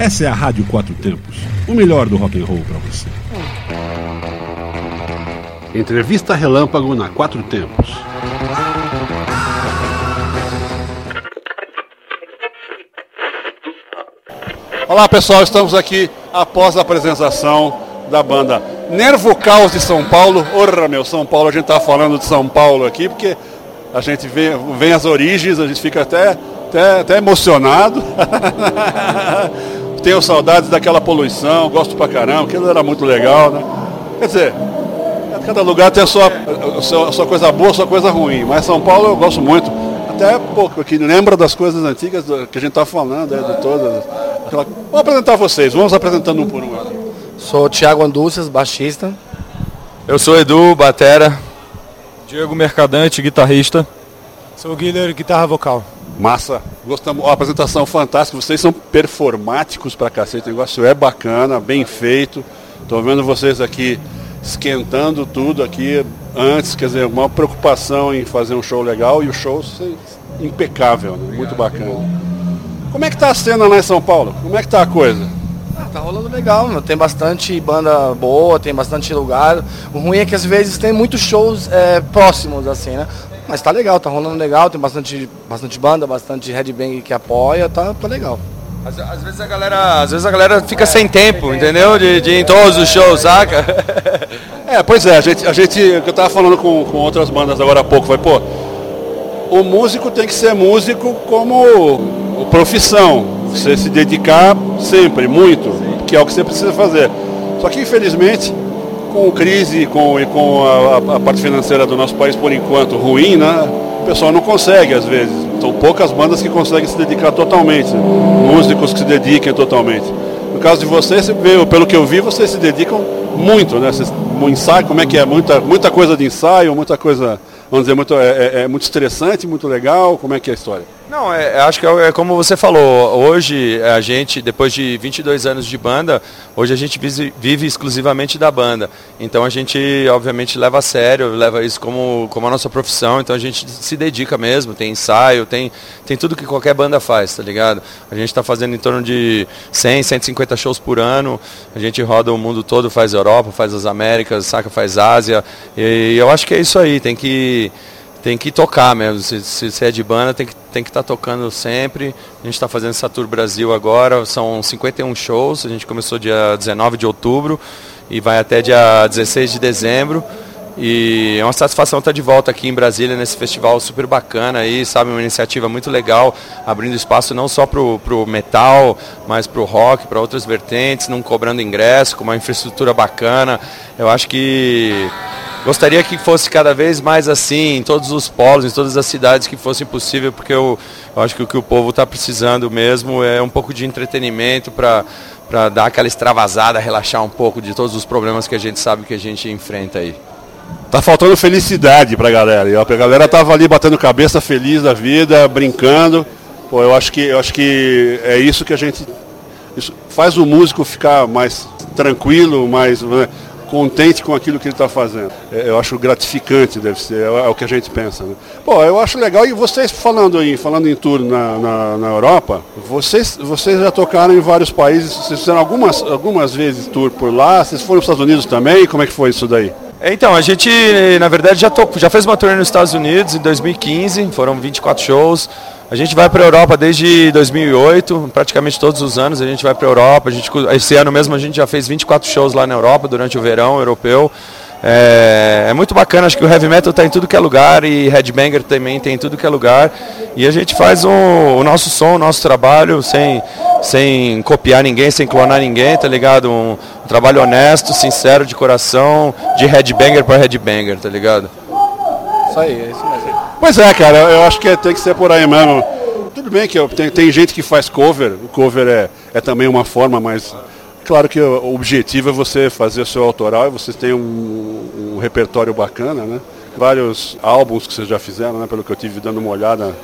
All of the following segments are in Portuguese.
Essa é a Rádio Quatro Tempos, o melhor do rock and roll para você. Entrevista Relâmpago na Quatro Tempos. Olá pessoal, estamos aqui após a apresentação da banda Nervo Caos de São Paulo. Ora meu, São Paulo, a gente está falando de São Paulo aqui porque a gente vê, vem as origens, a gente fica até, até, até emocionado. Tenho saudades daquela poluição, gosto pra caramba, aquilo era muito legal, né? Quer dizer, cada lugar tem a sua, a sua, a sua coisa boa, a sua coisa ruim, mas São Paulo eu gosto muito. Até pouco aqui, lembra das coisas antigas que a gente está falando, é, de todas. Aquela... Vou apresentar vocês, vamos apresentando um por um aqui. Sou Thiago Andúcias, baixista. Eu sou Edu, batera. Diego Mercadante, guitarrista. Sou o Guilherme, guitarra vocal. Massa, gostamos. Ó, apresentação fantástica. Vocês são performáticos pra cacete. O negócio é bacana, bem feito. Tô vendo vocês aqui esquentando tudo aqui antes, quer dizer, uma preocupação em fazer um show legal e o show impecável, né? muito bacana. Como é que tá a cena lá em São Paulo? Como é que tá a coisa? Ah, tá rolando legal, meu. tem bastante banda boa, tem bastante lugar. O ruim é que às vezes tem muitos shows é, próximos, assim, né? Mas tá legal, tá rolando legal, tem bastante, bastante banda, bastante headbang que apoia, tá, tá legal. Às, às, vezes a galera, às vezes a galera fica sem tempo, entendeu? De, de ir em todos os shows, saca? É, pois é, a gente, a gente eu tava falando com, com outras bandas agora há pouco, vai, pô, o músico tem que ser músico como profissão, você se dedicar sempre, muito, que é o que você precisa fazer. Só que infelizmente, com crise com, e com a, a parte financeira do nosso país por enquanto ruim, né? O pessoal não consegue às vezes. São poucas bandas que conseguem se dedicar totalmente, músicos que se dediquem totalmente. No caso de vocês, pelo que eu vi, vocês se dedicam muito, né? Vocês, um ensaio, como é que é? Muita, muita coisa de ensaio, muita coisa, vamos dizer, muito, é, é, é muito estressante, muito legal. Como é que é a história? Não, é, acho que é, é, como você falou. Hoje a gente, depois de 22 anos de banda, hoje a gente vive, vive, exclusivamente da banda. Então a gente, obviamente, leva a sério, leva isso como, como a nossa profissão. Então a gente se dedica mesmo. Tem ensaio, tem, tem tudo que qualquer banda faz, tá ligado? A gente está fazendo em torno de 100, 150 shows por ano. A gente roda o mundo todo, faz Europa, faz as Américas, saca, faz Ásia. E eu acho que é isso aí. Tem que tem que tocar mesmo. Se, se, se, é de banda, tem que tem que estar tá tocando sempre. A gente está fazendo essa tour Brasil agora, são 51 shows. A gente começou dia 19 de outubro e vai até dia 16 de dezembro. E é uma satisfação estar de volta aqui em Brasília nesse festival super bacana aí, sabe, uma iniciativa muito legal, abrindo espaço não só para o metal, mas para o rock, para outras vertentes, não cobrando ingresso, com uma infraestrutura bacana. Eu acho que Gostaria que fosse cada vez mais assim, em todos os polos, em todas as cidades que fosse possível, porque eu, eu acho que o que o povo está precisando mesmo é um pouco de entretenimento para para dar aquela extravasada, relaxar um pouco de todos os problemas que a gente sabe que a gente enfrenta aí. Tá faltando felicidade pra galera. A galera tava ali batendo cabeça, feliz da vida, brincando. Pô, eu acho que eu acho que é isso que a gente faz o músico ficar mais tranquilo, mais né, contente com aquilo que ele está fazendo. É, eu acho gratificante, deve ser, é, é, o que a gente pensa. Né? Pô, eu acho legal, e vocês falando em, falando em tour na, na, na, Europa, vocês, vocês já tocaram em vários países, vocês fizeram algumas, algumas vezes tour por lá, vocês foram para os Estados Unidos também, como é que foi isso daí? Então, a gente, na verdade, já, já fez uma turnê nos Estados Unidos em 2015, foram 24 shows. A gente vai para a Europa desde 2008, praticamente todos os anos a gente vai para a Europa. A esse ano mesmo a gente já fez 24 shows lá na Europa durante o verão europeu. É, é, muito bacana, acho que o heavy metal está em tudo que é lugar e headbanger também tem em tudo que é lugar. E a gente faz o nosso som, o nosso trabalho sem, sem copiar ninguém, sem clonar ninguém, tá ligado? Um trabalho honesto, sincero, de coração, de headbanger para headbanger, tá ligado? Isso aí, é isso mesmo. Pois é, cara, eu acho que tem que ser por aí mesmo. Tudo bem que tem, tem gente que faz cover, o cover é, é também uma forma, mas claro que o objetivo é você fazer o seu autoral e vocês têm um, um repertório bacana, né? Vários álbuns que vocês já fizeram, né? Pelo que eu tive dando uma olhada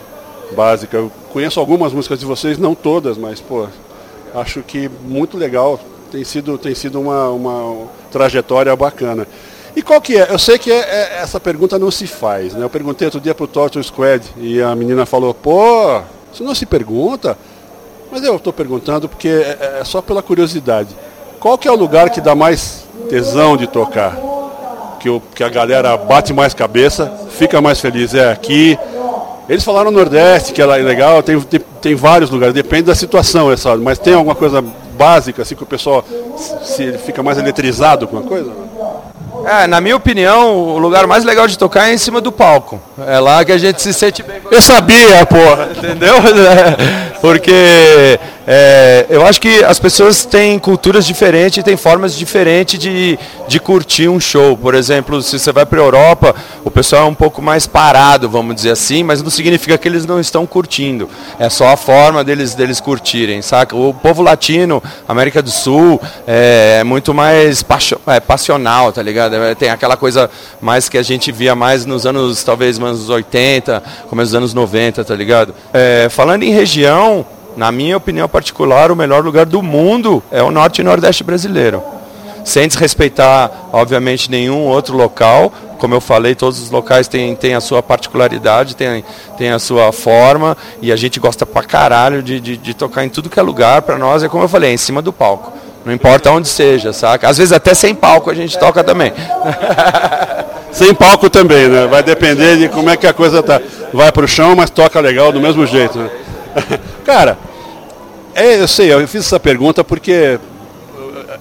básica. Eu conheço algumas músicas de vocês, não todas, mas pô, acho que muito legal. Tem sido, tem sido uma, uma trajetória bacana. E qual que é? Eu sei que é, é, essa pergunta não se faz, né? Eu perguntei outro dia pro Torture Squad e a menina falou, pô, isso não se pergunta. Mas eu estou perguntando porque é, é só pela curiosidade. Qual que é o lugar que dá mais tesão de tocar? Que, o, que a galera bate mais cabeça, fica mais feliz? É aqui. Eles falaram no Nordeste, que é legal, tem, tem, tem vários lugares, depende da situação, é só, mas tem alguma coisa básica, assim, que o pessoal se, fica mais eletrizado com a coisa? É, na minha opinião, o lugar mais legal de tocar é em cima do palco. É lá que a gente se sente bem. Eu sabia, porra! Entendeu? Porque é, eu acho que as pessoas têm culturas diferentes, têm formas diferentes de, de curtir um show. Por exemplo, se você vai para a Europa, o pessoal é um pouco mais parado, vamos dizer assim, mas não significa que eles não estão curtindo. É só a forma deles, deles curtirem, saca? O povo latino, América do Sul, é, é muito mais é, passional, tá ligado? É, tem aquela coisa mais que a gente via mais nos anos, talvez, anos 80, começo dos anos 90, tá ligado? É, falando em região, na minha opinião particular, o melhor lugar do mundo é o norte e nordeste brasileiro. Sem desrespeitar, obviamente, nenhum outro local. Como eu falei, todos os locais têm, têm a sua particularidade, têm, têm a sua forma, e a gente gosta pra caralho de, de, de tocar em tudo que é lugar. Para nós, é como eu falei, é em cima do palco. Não importa onde seja, saca? Às vezes até sem palco a gente toca também. sem palco também, né? Vai depender de como é que a coisa tá. Vai pro chão, mas toca legal do mesmo jeito, né? Cara, é, eu sei, eu fiz essa pergunta porque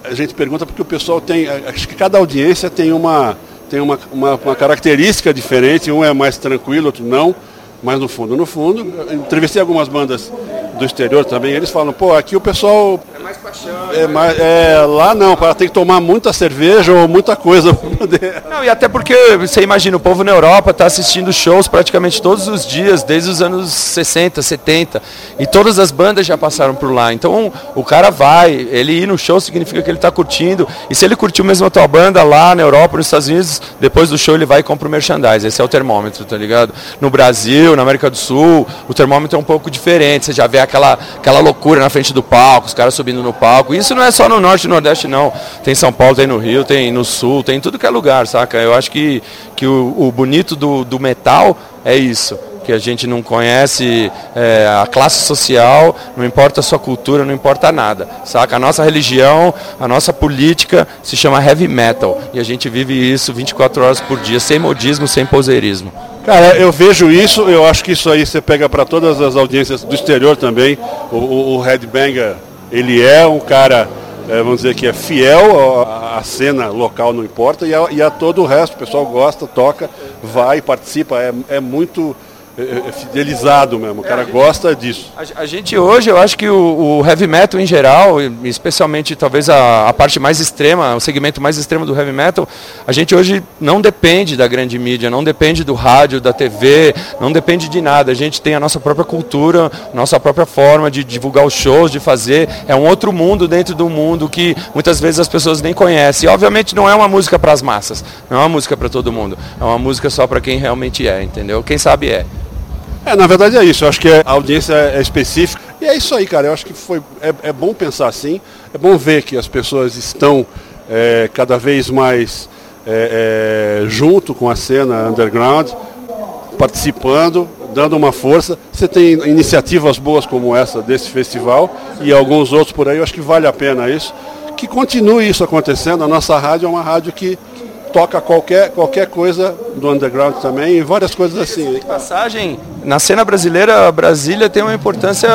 a gente pergunta porque o pessoal tem, acho que cada audiência tem uma tem uma, uma, uma característica diferente, um é mais tranquilo, outro não, mas no fundo, no fundo, entrevistei algumas bandas do exterior também, eles falam, pô, aqui o pessoal mais paixão. É, mais, é, lá não, para ter que tomar muita cerveja ou muita coisa para poder. Não, e até porque você imagina, o povo na Europa está assistindo shows praticamente todos os dias, desde os anos 60, 70. E todas as bandas já passaram por lá. Então o cara vai, ele ir no show significa que ele está curtindo. E se ele curtiu mesmo a tua banda lá na Europa, nos Estados Unidos, depois do show ele vai e compra o merchandise. Esse é o termômetro, tá ligado? No Brasil, na América do Sul, o termômetro é um pouco diferente. Você já vê aquela, aquela loucura na frente do palco, os caras subindo no palco. Isso não é só no norte e nordeste, não. Tem São Paulo, tem no Rio, tem no sul, tem tudo que é lugar, saca? Eu acho que, que o, o bonito do, do metal é isso que a gente não conhece é, a classe social, não importa a sua cultura, não importa nada, saca? A nossa religião, a nossa política se chama heavy metal e a gente vive isso 24 horas por dia, sem modismo, sem poseirismo. Cara, eu vejo isso, eu acho que isso aí você pega para todas as audiências do exterior também, o, o, o headbanger ele é um cara, é, vamos dizer que é fiel à, cena local, não importa, e a, e a, todo o resto, o pessoal gosta, toca, vai, participa, é, é muito é, é, é fidelizado mesmo, o cara gosta disso. A, a, gente hoje, eu acho que o, o, heavy metal em geral, especialmente talvez a, a, parte mais extrema, o segmento mais extremo do heavy metal, a gente hoje não depende da grande mídia, não depende do rádio, da TV, não depende de nada. A gente tem a nossa própria cultura, nossa própria forma de divulgar os shows, de fazer. É um outro mundo dentro do mundo que muitas vezes as pessoas nem conhecem. E, obviamente não é uma música para as massas, não é uma música para todo mundo, é uma música só para quem realmente é, entendeu? Quem sabe é. É, na verdade é isso. Eu acho que a audiência é específica. E é isso aí, cara. Eu acho que foi, é, é bom pensar assim. É bom ver que as pessoas estão é, cada vez mais é, é, junto com a cena underground, participando, dando uma força. Você tem iniciativas boas como essa desse festival e alguns outros por aí. Eu acho que vale a pena isso. Que continue isso acontecendo. A nossa rádio é uma rádio que toca qualquer, qualquer coisa do underground também e várias coisas assim. Passagem, na cena brasileira, Brasília tem uma importância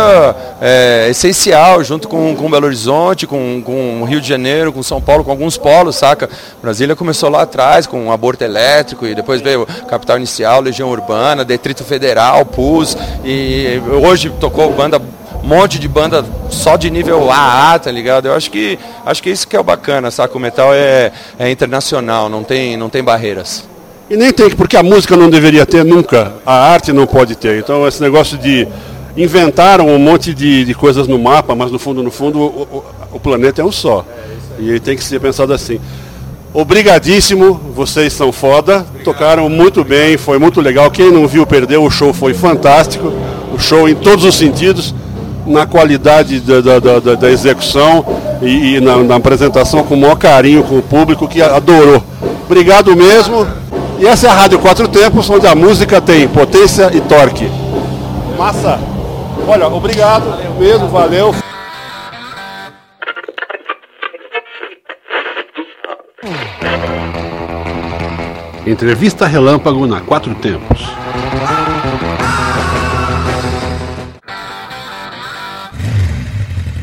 é, essencial, junto com, com Belo Horizonte, com, com Rio de Janeiro, com São Paulo, com alguns polos, saca? Brasília começou lá atrás com um aborto elétrico e depois veio Capital Inicial, Legião Urbana, Detrito Federal, PUS e hoje tocou banda um monte de banda só de nível AA, tá ligado? Eu acho que acho que isso que é o bacana, saca? O metal é, é internacional, não tem, não tem barreiras. E nem tem, porque a música não deveria ter nunca, a arte não pode ter. Então esse negócio de inventaram um monte de, de coisas no mapa, mas no fundo, no fundo, o, o, o planeta é um só. E tem que ser pensado assim. Obrigadíssimo, vocês são foda, tocaram muito bem, foi muito legal. Quem não viu perdeu, o show foi fantástico, o show em todos os sentidos na qualidade da, da, da, da execução e, e na, na, apresentação com o maior carinho com o público que adorou. Obrigado mesmo. E essa é a Rádio Quatro Tempos, onde a música tem potência e torque. Massa! Olha, obrigado mesmo, valeu. Entrevista Relâmpago na Quatro Tempos.